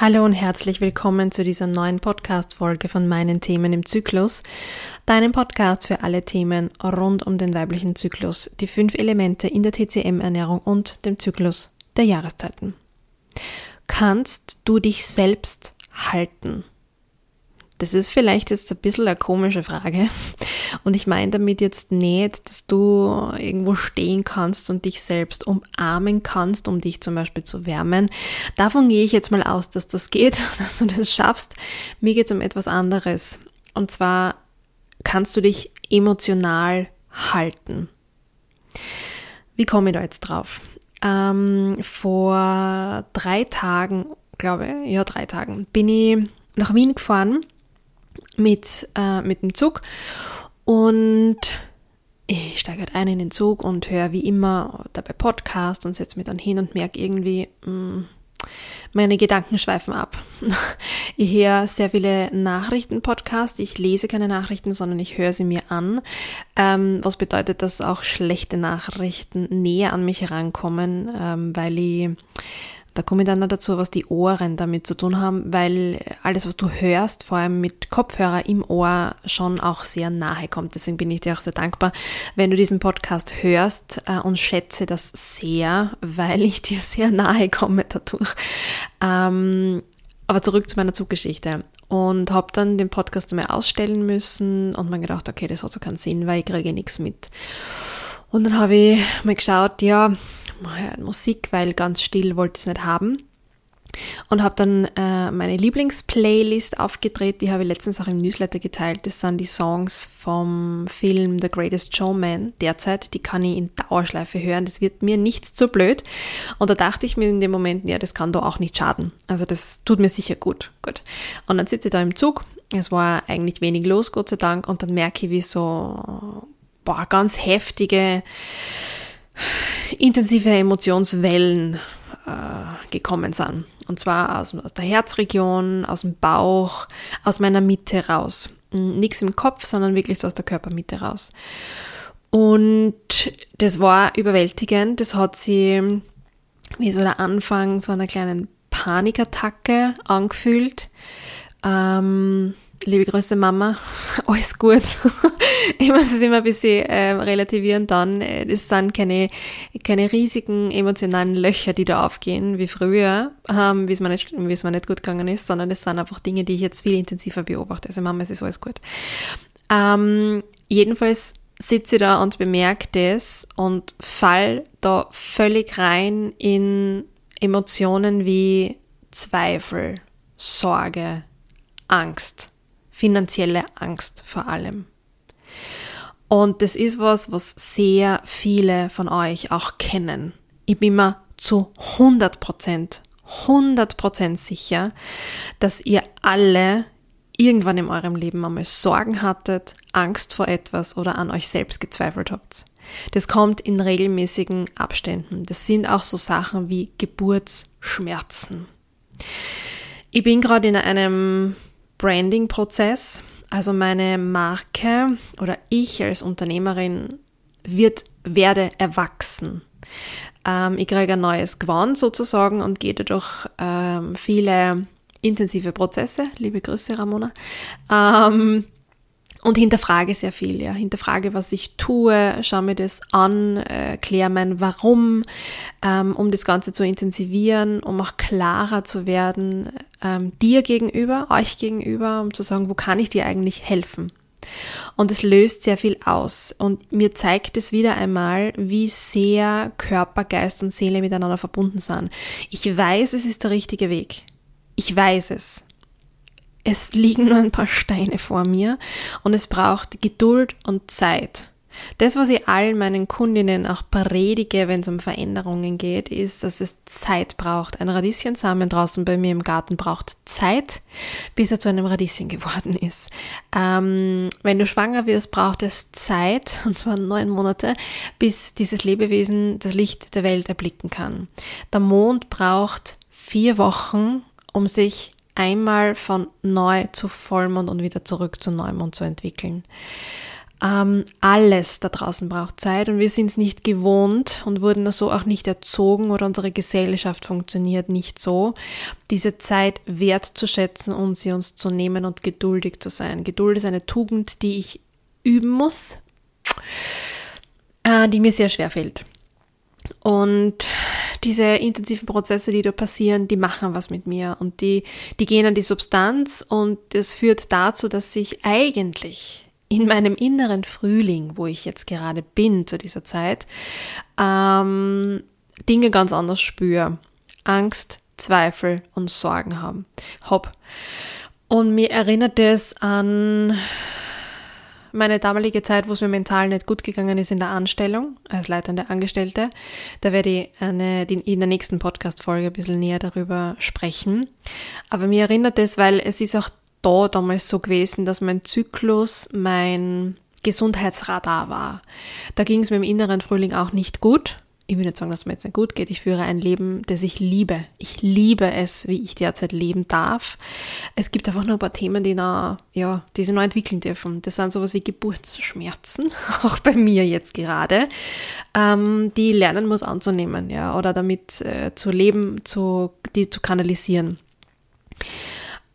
Hallo und herzlich willkommen zu dieser neuen Podcast-Folge von meinen Themen im Zyklus, deinem Podcast für alle Themen rund um den weiblichen Zyklus, die fünf Elemente in der TCM-Ernährung und dem Zyklus der Jahreszeiten. Kannst du dich selbst halten? Das ist vielleicht jetzt ein bisschen eine komische Frage. Und ich meine damit jetzt nicht, dass du irgendwo stehen kannst und dich selbst umarmen kannst, um dich zum Beispiel zu wärmen. Davon gehe ich jetzt mal aus, dass das geht, dass du das schaffst. Mir geht es um etwas anderes. Und zwar kannst du dich emotional halten. Wie komme ich da jetzt drauf? Ähm, vor drei Tagen, glaube ja, drei Tagen, bin ich nach Wien gefahren mit, äh, mit dem Zug und ich steige halt ein in den Zug und höre wie immer dabei Podcast und setze mich dann hin und merke irgendwie, mh, mm, meine Gedanken schweifen ab. Ich höre sehr viele Nachrichten-Podcasts. Ich lese keine Nachrichten, sondern ich höre sie mir an. Ähm, was bedeutet, dass auch schlechte Nachrichten näher an mich herankommen, ähm, weil ich da komme ich dann noch dazu, was die Ohren damit zu tun haben, weil alles, was du hörst, vor allem mit Kopfhörer im Ohr, schon auch sehr nahe kommt. Deswegen bin ich dir auch sehr dankbar, wenn du diesen Podcast hörst äh, und schätze das sehr, weil ich dir sehr nahe komme dadurch. Ähm, aber zurück zu meiner Zuggeschichte und habe dann den Podcast einmal ausstellen müssen und mir gedacht, okay, das hat so keinen Sinn, weil ich kriege nichts mit. Und dann habe ich mal geschaut, ja, Musik, weil ganz still wollte ich es nicht haben. Und habe dann äh, meine Lieblingsplaylist aufgedreht, die habe ich letztens auch im Newsletter geteilt. Das sind die Songs vom Film The Greatest Showman derzeit. Die kann ich in Dauerschleife hören. Das wird mir nicht zu blöd. Und da dachte ich mir in dem Moment, ja, das kann doch auch nicht schaden. Also das tut mir sicher gut. Gut. Und dann sitze ich da im Zug. Es war eigentlich wenig los, Gott sei Dank. Und dann merke ich, wie so, boah, ganz heftige intensive Emotionswellen äh, gekommen sind. Und zwar aus, aus der Herzregion, aus dem Bauch, aus meiner Mitte raus. Nichts im Kopf, sondern wirklich so aus der Körpermitte raus. Und das war überwältigend. Das hat sie wie so der Anfang von einer kleinen Panikattacke angefühlt. Ähm, liebe Grüße Mama, alles gut. ich muss es immer ein bisschen äh, relativieren dann. Äh, das sind keine, keine riesigen emotionalen Löcher, die da aufgehen, wie früher, ähm, wie es mir nicht, es mir nicht gut gegangen ist, sondern das sind einfach Dinge, die ich jetzt viel intensiver beobachte. Also Mama, es ist alles gut. Ähm, jedenfalls sitze ich da und bemerke das und fall da völlig rein in Emotionen wie Zweifel, Sorge, Angst finanzielle Angst vor allem. Und das ist was, was sehr viele von euch auch kennen. Ich bin mir zu 100 Prozent, 100 Prozent sicher, dass ihr alle irgendwann in eurem Leben einmal Sorgen hattet, Angst vor etwas oder an euch selbst gezweifelt habt. Das kommt in regelmäßigen Abständen. Das sind auch so Sachen wie Geburtsschmerzen. Ich bin gerade in einem Branding-Prozess. Also meine Marke oder ich als Unternehmerin wird, werde erwachsen. Ähm, ich kriege ein neues Gewand sozusagen und gehe dadurch ähm, viele intensive Prozesse. Liebe Grüße, Ramona. Ähm, und hinterfrage sehr viel, ja. Hinterfrage, was ich tue, schaue mir das an, äh, kläre mein Warum, ähm, um das Ganze zu intensivieren, um auch klarer zu werden, ähm, dir gegenüber, euch gegenüber, um zu sagen, wo kann ich dir eigentlich helfen? Und es löst sehr viel aus. Und mir zeigt es wieder einmal, wie sehr Körper, Geist und Seele miteinander verbunden sind. Ich weiß, es ist der richtige Weg. Ich weiß es es liegen nur ein paar Steine vor mir und es braucht Geduld und Zeit. Das, was ich allen meinen Kundinnen auch predige, wenn es um Veränderungen geht, ist, dass es Zeit braucht. Ein Radieschensamen draußen bei mir im Garten braucht Zeit, bis er zu einem Radieschen geworden ist. Ähm, wenn du schwanger wirst, braucht es Zeit, und zwar neun Monate, bis dieses Lebewesen das Licht der Welt erblicken kann. Der Mond braucht vier Wochen, um sich einmal von neu zu Vollmond und wieder zurück zu Neumond zu entwickeln. Ähm, alles da draußen braucht Zeit und wir sind es nicht gewohnt und wurden so auch nicht erzogen oder unsere Gesellschaft funktioniert nicht so, diese Zeit wertzuschätzen und sie uns zu nehmen und geduldig zu sein. Geduld ist eine Tugend, die ich üben muss, äh, die mir sehr schwer fällt. Und diese intensiven Prozesse, die da passieren, die machen was mit mir und die, die gehen an die Substanz und das führt dazu, dass ich eigentlich in meinem inneren Frühling, wo ich jetzt gerade bin zu dieser Zeit, ähm, Dinge ganz anders spüre. Angst, Zweifel und Sorgen haben. Hopp. Und mir erinnert es an meine damalige Zeit, wo es mir mental nicht gut gegangen ist in der Anstellung als leitende Angestellte. Da werde ich eine, in der nächsten Podcast-Folge ein bisschen näher darüber sprechen. Aber mir erinnert es, weil es ist auch da damals so gewesen, dass mein Zyklus mein Gesundheitsradar war. Da ging es mir im inneren Frühling auch nicht gut. Ich will nicht sagen, dass es mir jetzt nicht gut geht. Ich führe ein Leben, das ich liebe. Ich liebe es, wie ich derzeit leben darf. Es gibt einfach nur ein paar Themen, die noch, ja, die sich noch entwickeln dürfen. Das sind sowas wie Geburtsschmerzen, auch bei mir jetzt gerade, ähm, die lernen muss anzunehmen, ja, oder damit äh, zu leben, zu, die zu kanalisieren.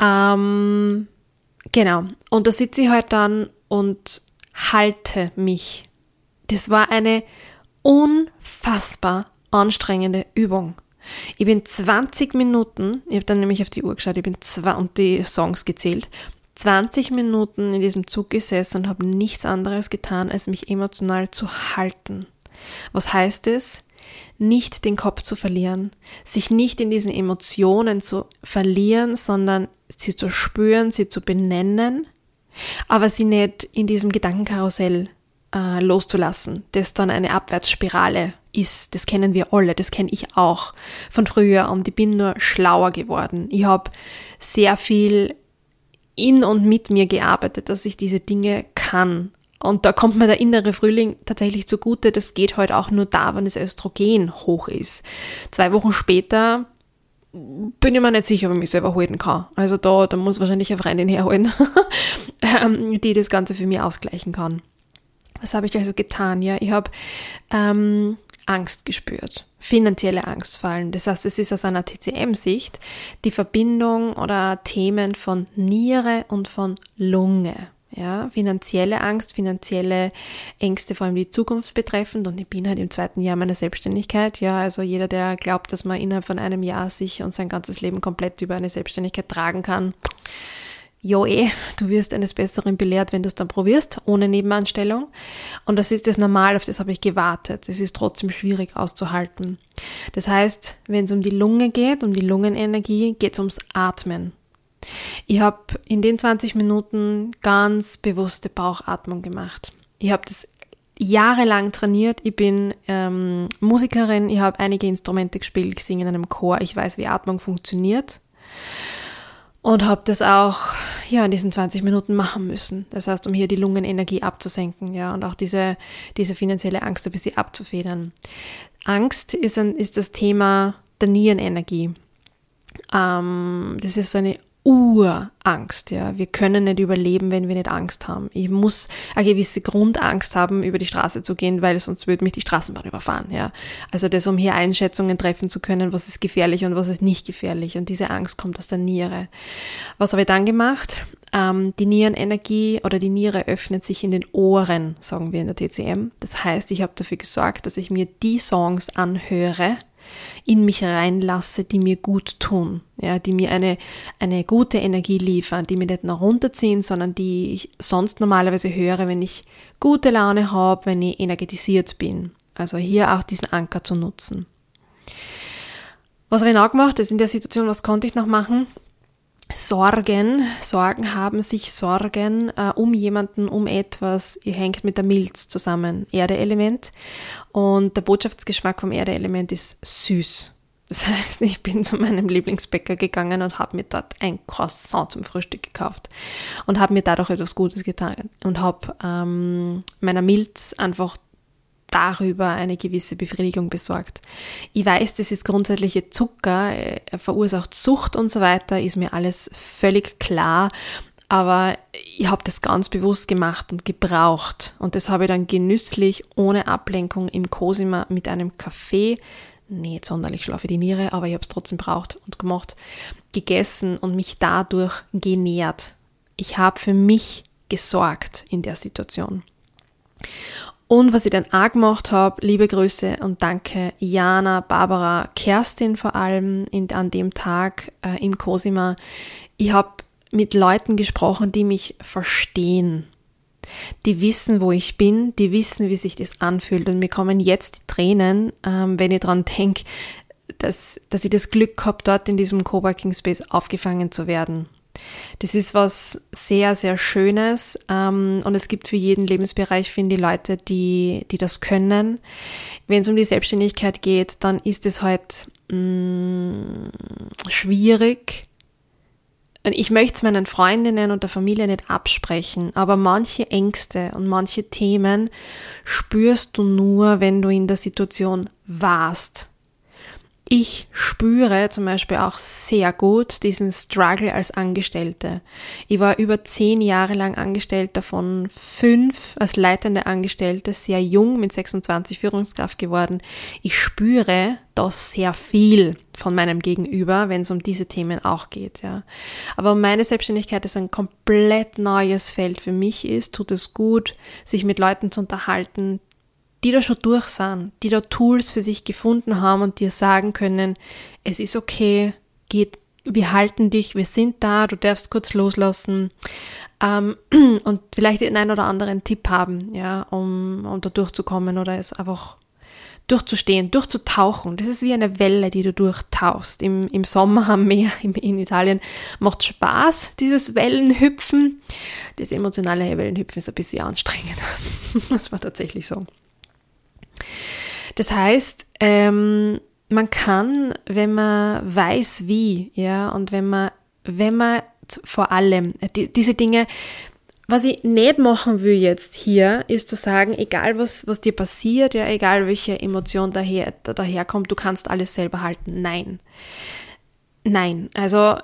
Ähm, genau. Und da sitze ich halt dann und halte mich. Das war eine unfassbar anstrengende Übung. Ich bin 20 Minuten, ich habe dann nämlich auf die Uhr geschaut, ich bin zwei und die Songs gezählt, 20 Minuten in diesem Zug gesessen und habe nichts anderes getan, als mich emotional zu halten. Was heißt es? Nicht den Kopf zu verlieren, sich nicht in diesen Emotionen zu verlieren, sondern sie zu spüren, sie zu benennen, aber sie nicht in diesem Gedankenkarussell äh, loszulassen, das dann eine Abwärtsspirale ist. Das kennen wir alle, das kenne ich auch von früher und ich bin nur schlauer geworden. Ich habe sehr viel in und mit mir gearbeitet, dass ich diese Dinge kann. Und da kommt mir der innere Frühling tatsächlich zugute. Das geht heute halt auch nur da, wenn das Östrogen hoch ist. Zwei Wochen später bin ich mir nicht sicher, ob ich mich selber halten kann. Also da, da muss wahrscheinlich eine Freundin herholen, ähm, die das Ganze für mich ausgleichen kann. Was habe ich also getan? Ja, ich habe ähm, Angst gespürt, finanzielle Angst fallen. Das heißt, es ist aus einer TCM-Sicht die Verbindung oder Themen von Niere und von Lunge. Ja, finanzielle Angst, finanzielle Ängste, vor allem die Zukunft betreffend. Und ich bin halt im zweiten Jahr meiner Selbstständigkeit. Ja, also jeder, der glaubt, dass man innerhalb von einem Jahr sich und sein ganzes Leben komplett über eine Selbstständigkeit tragen kann. Jo eh, du wirst eines Besseren belehrt, wenn du es dann probierst, ohne Nebenanstellung. Und das ist das Normal, auf das habe ich gewartet. Es ist trotzdem schwierig auszuhalten. Das heißt, wenn es um die Lunge geht, um die Lungenenergie, geht es ums Atmen. Ich habe in den 20 Minuten ganz bewusste Bauchatmung gemacht. Ich habe das jahrelang trainiert. Ich bin ähm, Musikerin, ich habe einige Instrumente gespielt, singe in einem Chor, ich weiß, wie Atmung funktioniert. Und habe das auch ja, in diesen 20 Minuten machen müssen. Das heißt, um hier die Lungenenergie abzusenken, ja, und auch diese, diese finanzielle Angst ein bisschen abzufedern. Angst ist, ein, ist das Thema der Nierenenergie. Ähm, das ist so eine Urangst, ja. Wir können nicht überleben, wenn wir nicht Angst haben. Ich muss eine gewisse Grundangst haben, über die Straße zu gehen, weil sonst würde mich die Straßenbahn überfahren, ja. Also das, um hier Einschätzungen treffen zu können, was ist gefährlich und was ist nicht gefährlich. Und diese Angst kommt aus der Niere. Was habe ich dann gemacht? Ähm, die Nierenenergie oder die Niere öffnet sich in den Ohren, sagen wir in der TCM. Das heißt, ich habe dafür gesorgt, dass ich mir die Songs anhöre, in mich reinlasse, die mir gut tun, ja, die mir eine, eine gute Energie liefern, die mir nicht nur runterziehen, sondern die ich sonst normalerweise höre, wenn ich gute Laune habe, wenn ich energetisiert bin. Also hier auch diesen Anker zu nutzen. Was habe ich noch gemacht? Das in der Situation, was konnte ich noch machen? Sorgen, Sorgen haben sich Sorgen äh, um jemanden, um etwas, ihr hängt mit der Milz zusammen, Erdeelement. Und der Botschaftsgeschmack vom Erdeelement ist süß. Das heißt, ich bin zu meinem Lieblingsbäcker gegangen und habe mir dort ein Croissant zum Frühstück gekauft und habe mir dadurch etwas Gutes getan und habe ähm, meiner Milz einfach darüber eine gewisse Befriedigung besorgt. Ich weiß, das ist grundsätzliche Zucker, er verursacht Sucht und so weiter, ist mir alles völlig klar. aber ich habe das ganz bewusst gemacht und gebraucht. Und das habe ich dann genüsslich, ohne Ablenkung im Cosima mit einem Kaffee, nicht sonderlich schlau für die Niere, aber ich habe es trotzdem braucht und gemacht, gegessen und mich dadurch genährt. Ich habe für mich gesorgt in der Situation. Und was ich dann auch gemacht habe, liebe Grüße und danke Jana, Barbara, Kerstin vor allem in, an dem Tag äh, im Cosima. Ich habe mit Leuten gesprochen, die mich verstehen. Die wissen, wo ich bin, die wissen, wie sich das anfühlt. Und mir kommen jetzt die Tränen, ähm, wenn ich daran denke, dass, dass ich das Glück habe, dort in diesem Coworking Space aufgefangen zu werden. Das ist was sehr, sehr Schönes ähm, und es gibt für jeden Lebensbereich, finde ich, Leute, die, die das können. Wenn es um die Selbstständigkeit geht, dann ist es halt mh, mm, schwierig. Ich möchte es meinen Freundinnen und der Familie nicht absprechen, aber manche Ängste und manche Themen spürst du nur, wenn du in der Situation warst ich spüre zum Beispiel auch sehr gut diesen Struggle als Angestellte. Ich war über zehn Jahre lang Angestellte, davon fünf als leitende Angestellte, sehr jung mit 26 Führungskraft geworden. Ich spüre das sehr viel von meinem Gegenüber, wenn es um diese Themen auch geht, ja. Aber meine Selbstständigkeit ist ein komplett neues Feld für mich ist, tut es gut, sich mit Leuten zu unterhalten, die da schon durch sind, die da Tools für sich gefunden haben und dir sagen können, es ist okay, geht, wir halten dich, wir sind da, du darfst kurz loslassen ähm, und vielleicht den einen oder anderen Tipp haben, ja, um, um da durchzukommen oder es einfach durchzustehen, durchzutauchen. Das ist wie eine Welle, die du durchtauchst. Im, im Sommer am Meer in, in Italien macht Spaß, dieses Wellenhüpfen. Das emotionale Wellenhüpfen ist ein bisschen anstrengend. das war tatsächlich so. Das heißt, ähm, man kann, wenn man weiß wie, ja, und wenn man, wenn man vor allem äh, die, diese Dinge, was ich nicht machen will jetzt hier, ist zu sagen, egal was, was dir passiert, ja, egal welche Emotion daher, daherkommt, du kannst alles selber halten. Nein. Nein. Also,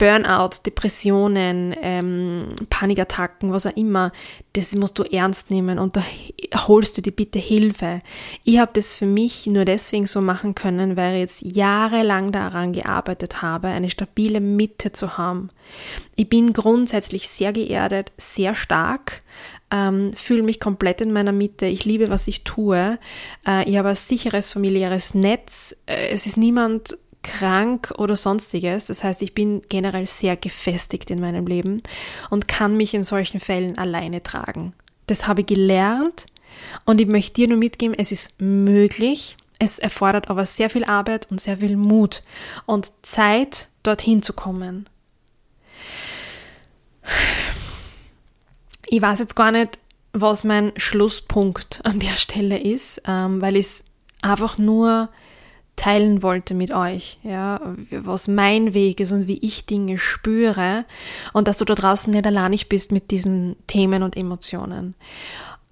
Burnout, Depressionen, ähm, Panikattacken, was auch immer, das musst du ernst nehmen und da holst du dir bitte Hilfe. Ich habe das für mich nur deswegen so machen können, weil ich jetzt jahrelang daran gearbeitet habe, eine stabile Mitte zu haben. Ich bin grundsätzlich sehr geerdet, sehr stark, ähm, fühle mich komplett in meiner Mitte. Ich liebe, was ich tue. Äh, ich habe ein sicheres familiäres Netz. Äh, es ist niemand krank oder sonstiges. Das heißt, ich bin generell sehr gefestigt in meinem Leben und kann mich in solchen Fällen alleine tragen. Das habe ich gelernt und ich möchte dir nur mitgeben, es ist möglich. Es erfordert aber sehr viel Arbeit und sehr viel Mut und Zeit, dorthin zu kommen. Ich weiß jetzt gar nicht, was mein Schlusspunkt an der Stelle ist, ähm, weil ich es einfach nur teilen wollte mit euch, ja, was mein Weg ist und wie ich Dinge spüre und dass du da draußen nicht alleinig bist mit diesen Themen und Emotionen.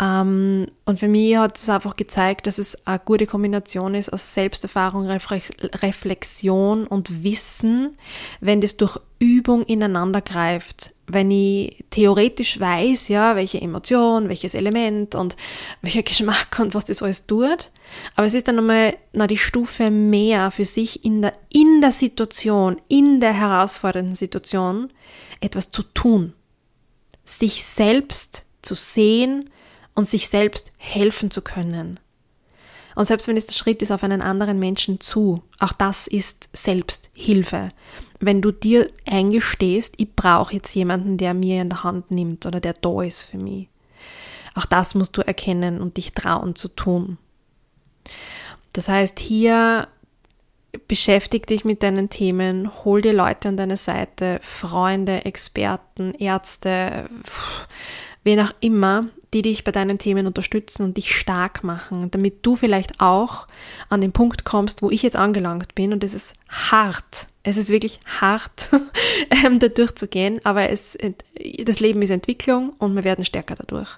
Ähm, und für mich hat es einfach gezeigt, dass es eine gute Kombination ist aus Selbsterfahrung, Reflexion und Wissen, wenn das durch Übung ineinander greift. Wenn ich theoretisch weiß, ja, welche Emotion, welches Element und welcher Geschmack und was das alles tut. Aber es ist dann nochmal na, die Stufe mehr für sich in der, in der Situation, in der herausfordernden Situation etwas zu tun. Sich selbst zu sehen, und sich selbst helfen zu können. Und selbst wenn es der Schritt ist auf einen anderen Menschen zu, auch das ist Selbsthilfe. Wenn du dir eingestehst, ich brauche jetzt jemanden, der mir in der Hand nimmt oder der da ist für mich. Auch das musst du erkennen und dich trauen zu tun. Das heißt, hier beschäftige dich mit deinen Themen, hol dir Leute an deine Seite, Freunde, Experten, Ärzte, wen auch immer, die dich bei deinen Themen unterstützen und dich stark machen, damit du vielleicht auch an den Punkt kommst, wo ich jetzt angelangt bin. Und es ist hart. Es ist wirklich hart, ähm, da durchzugehen, aber es, das Leben ist Entwicklung und wir werden stärker dadurch.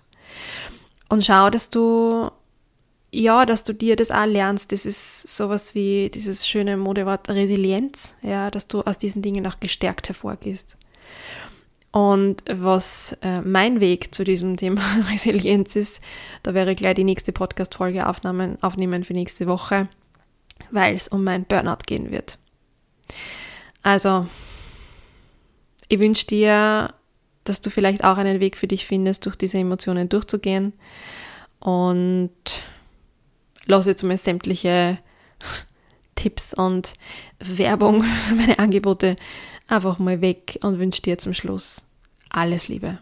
Und schau, dass du, ja, dass du dir das auch lernst. Das ist sowas wie dieses schöne Modewort Resilienz, ja, dass du aus diesen Dingen auch gestärkt hervorgehst. Und was äh, mein Weg zu diesem Thema Resilienz ist, da wäre gleich die nächste Podcast-Folge aufnehmen, für nächste Woche, weil es um mein Burnout gehen wird. Also, ich wünsche dir, dass du vielleicht auch einen Weg für dich findest, durch diese Emotionen durchzugehen. Und lass jetzt mal sämtliche Tipps und Werbung für meine Angebote einfach mal weg und wünsche dir zum Schluss alles Liebe.